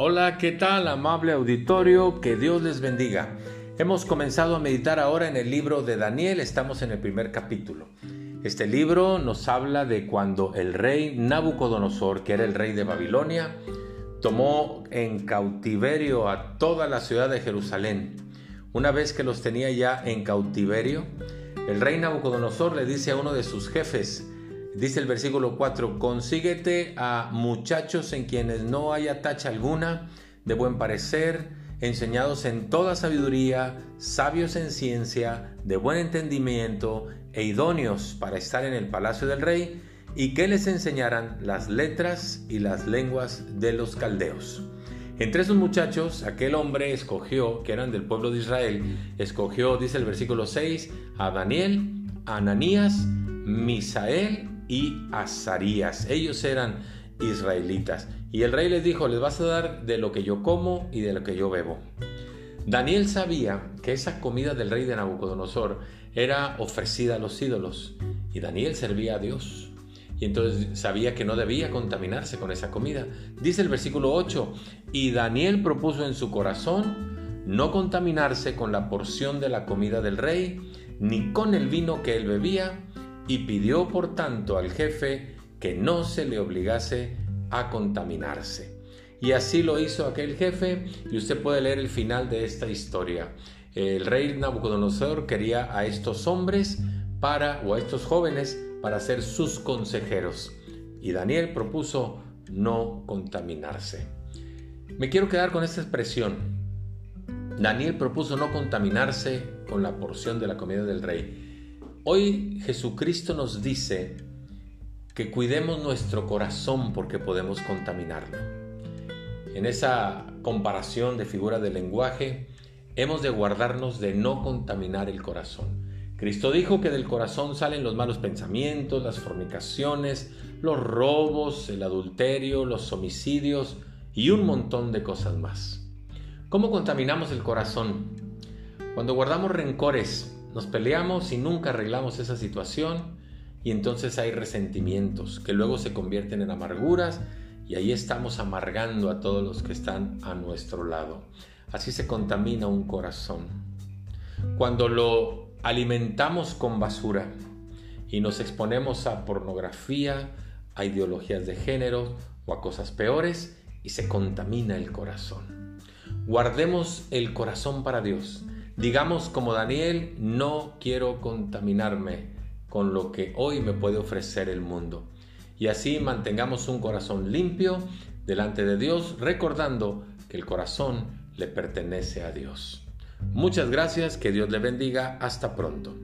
Hola, ¿qué tal, amable auditorio? Que Dios les bendiga. Hemos comenzado a meditar ahora en el libro de Daniel, estamos en el primer capítulo. Este libro nos habla de cuando el rey Nabucodonosor, que era el rey de Babilonia, tomó en cautiverio a toda la ciudad de Jerusalén. Una vez que los tenía ya en cautiverio, el rey Nabucodonosor le dice a uno de sus jefes, Dice el versículo 4, consíguete a muchachos en quienes no haya tacha alguna, de buen parecer, enseñados en toda sabiduría, sabios en ciencia, de buen entendimiento e idóneos para estar en el palacio del rey, y que les enseñaran las letras y las lenguas de los caldeos. Entre esos muchachos, aquel hombre escogió, que eran del pueblo de Israel, escogió, dice el versículo 6, a Daniel, Ananías, Misael y Azarías. Ellos eran israelitas. Y el rey les dijo, les vas a dar de lo que yo como y de lo que yo bebo. Daniel sabía que esa comida del rey de Nabucodonosor era ofrecida a los ídolos y Daniel servía a Dios. Y entonces sabía que no debía contaminarse con esa comida. Dice el versículo 8, y Daniel propuso en su corazón no contaminarse con la porción de la comida del rey, ni con el vino que él bebía, y pidió por tanto al jefe que no se le obligase a contaminarse. Y así lo hizo aquel jefe y usted puede leer el final de esta historia. El rey Nabucodonosor quería a estos hombres para o a estos jóvenes para ser sus consejeros y Daniel propuso no contaminarse. Me quiero quedar con esta expresión. Daniel propuso no contaminarse con la porción de la comida del rey. Hoy Jesucristo nos dice que cuidemos nuestro corazón porque podemos contaminarlo. En esa comparación de figura de lenguaje, hemos de guardarnos de no contaminar el corazón. Cristo dijo que del corazón salen los malos pensamientos, las fornicaciones, los robos, el adulterio, los homicidios y un montón de cosas más. ¿Cómo contaminamos el corazón? Cuando guardamos rencores, nos peleamos y nunca arreglamos esa situación y entonces hay resentimientos que luego se convierten en amarguras y ahí estamos amargando a todos los que están a nuestro lado. Así se contamina un corazón. Cuando lo alimentamos con basura y nos exponemos a pornografía, a ideologías de género o a cosas peores y se contamina el corazón. Guardemos el corazón para Dios Digamos como Daniel, no quiero contaminarme con lo que hoy me puede ofrecer el mundo. Y así mantengamos un corazón limpio delante de Dios, recordando que el corazón le pertenece a Dios. Muchas gracias, que Dios le bendiga, hasta pronto.